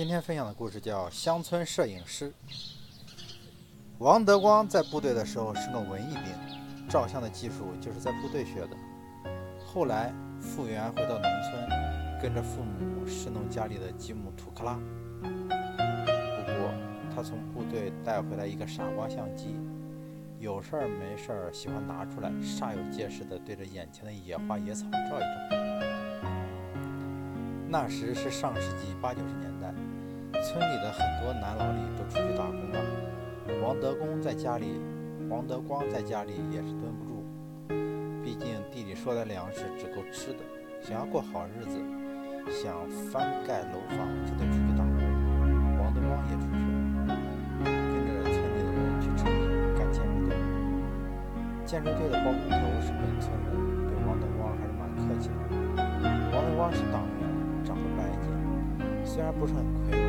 今天分享的故事叫《乡村摄影师》。王德光在部队的时候是个文艺兵，照相的技术就是在部队学的。后来复员回到农村，跟着父母侍弄家里的几亩土克拉。不过他从部队带回来一个傻瓜相机，有事儿没事儿喜欢拿出来，煞有介事地对着眼前的野花野草照一照。那时是上世纪八九十年代，村里的很多男劳力都出去打工了。王德公在家里，王德光在家里也是蹲不住，毕竟地里收的粮食只够吃的，想要过好日子，想翻盖楼房就得出去打工。王德光也出去了，跟着村里的人去城里干建筑队。建筑队的包工头是本村人，对王德光还是蛮客气的。王德光是党员。长得白净，虽然不是很魁梧，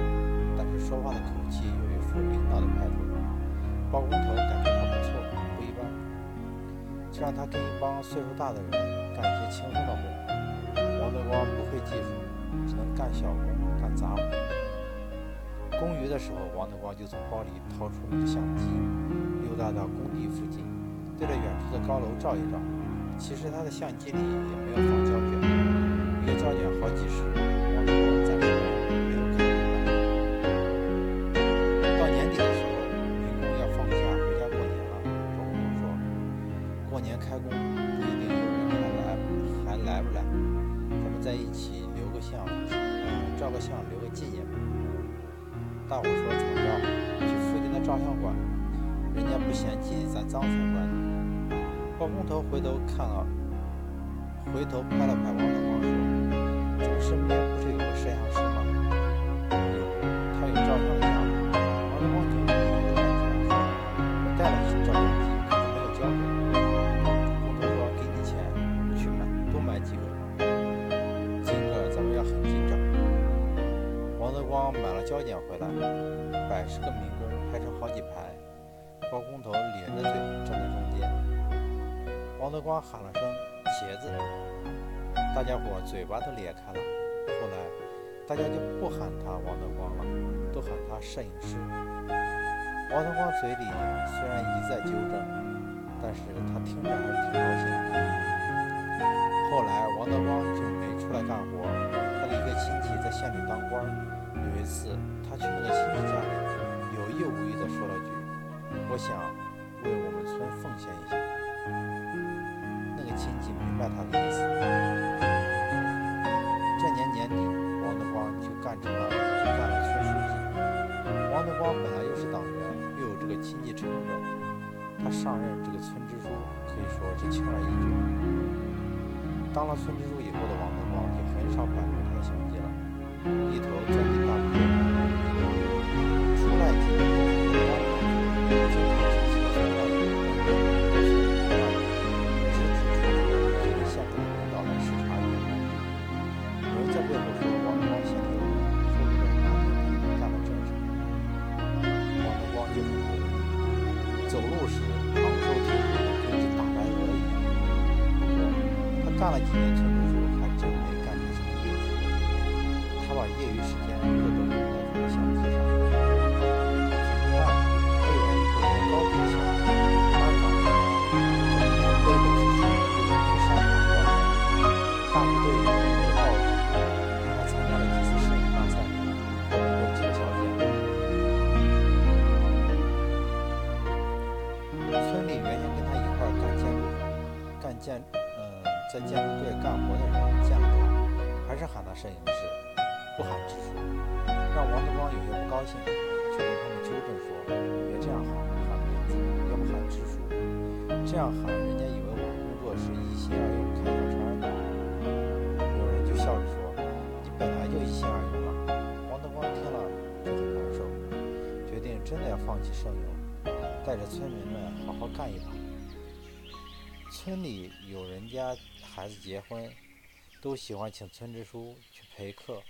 说话的口气有一副领导的派头。包工头感觉他不错，不一般，就让他跟一帮岁数大的人干一些轻松的活。王德光不会技术，只能干小工、干杂活。工余的时候，王德光就从包里掏出一只相机，溜达到工地附近，对着远处的高楼照一照。其实他的相机里也没有放胶卷，一个胶卷好几十，想，留个纪念。大伙说怎么着？去附近的照相馆，人家不嫌弃咱脏才怪呢。包工头回头看了，回头拍了拍王要回来，百十个民工排成好几排，包工头咧着嘴站在中间。王德光喊了声“茄子”，大家伙嘴巴都咧开了。后来，大家就不喊他王德光了，都喊他摄影师。王德光嘴里虽然一再纠正，但是他听着还是挺高兴的。后来，王德光就没出来干活。他的一个亲戚在县里当官，有一次去那个亲戚家里，有意无意地说了句：“我想为我们村奉献一下。”那个亲戚明白他的意思。这年年底，王德光就干成了，就干了村书记。王德光本来又是党员，又有这个亲戚撑着，他上任这个村支书可以说是轻而易举。当了村支书以后的王德光就很少摆弄他的相机了，一头钻进大部干了几年村支书，还真没干出什么业绩。他把业余时间又都用在他的相机上。怎么办？还有人一个高级相机，他长得整天背着去山去山上锻炼。大队有很多报纸，他还参加了几次摄影大赛，获得过几个小奖。村里原先跟他一块干建筑、干建，在建筑队干活的人见了他，还是喊他摄影师，不喊支书，让王德光有些不高兴，就跟他们纠正说：“别这样喊，喊名字，要不喊支书，这样喊人家以为我工作是一心二用开小差的。”有人就笑着说：“你本来就一心二用了。”王德光听了就很难受，决定真的要放弃摄影。带着村民们好好干一把。村里有人家孩子结婚，都喜欢请村支书去陪客，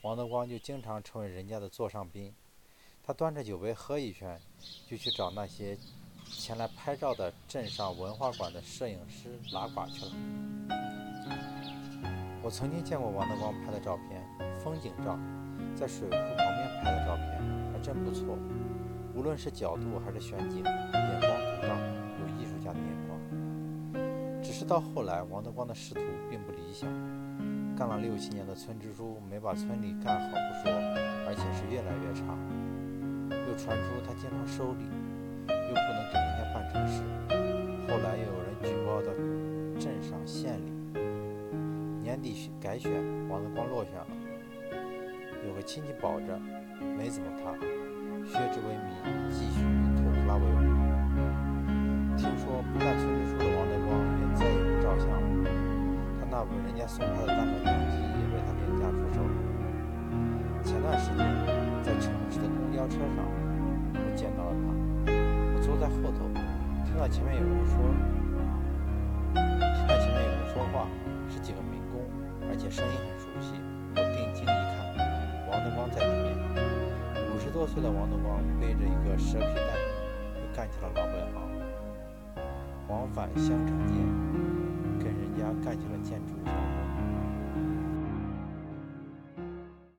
王德光就经常成为人家的座上宾。他端着酒杯喝一圈，就去找那些前来拍照的镇上文化馆的摄影师拉呱去了。我曾经见过王德光拍的照片，风景照，在水库旁边拍的照片还真不错。无论是角度还是选景，眼光独到，到后来，王德光的仕途并不理想，干了六七年的村支书，没把村里干好不说，而且是越来越差。又传出他经常收礼，又不能给人家办成事。后来又有人举报到镇上县里，年底改选，王德光落选了。有个亲戚保着，没怎么怕，削职为民，继续以拖拉为伍。听说不干村支书的王那本人家送他的单反相机也被他廉价出售了。前段时间在城市的公交车上，我见到了他，我坐在后头。听到前面有人说，听到前面有人说话，是几个民工，而且声音很熟悉。我定睛一看，王德光在里面。五十多岁的王德光背着一个蛇皮袋，又干起了老本行，往返香城间，跟人家干起了建筑。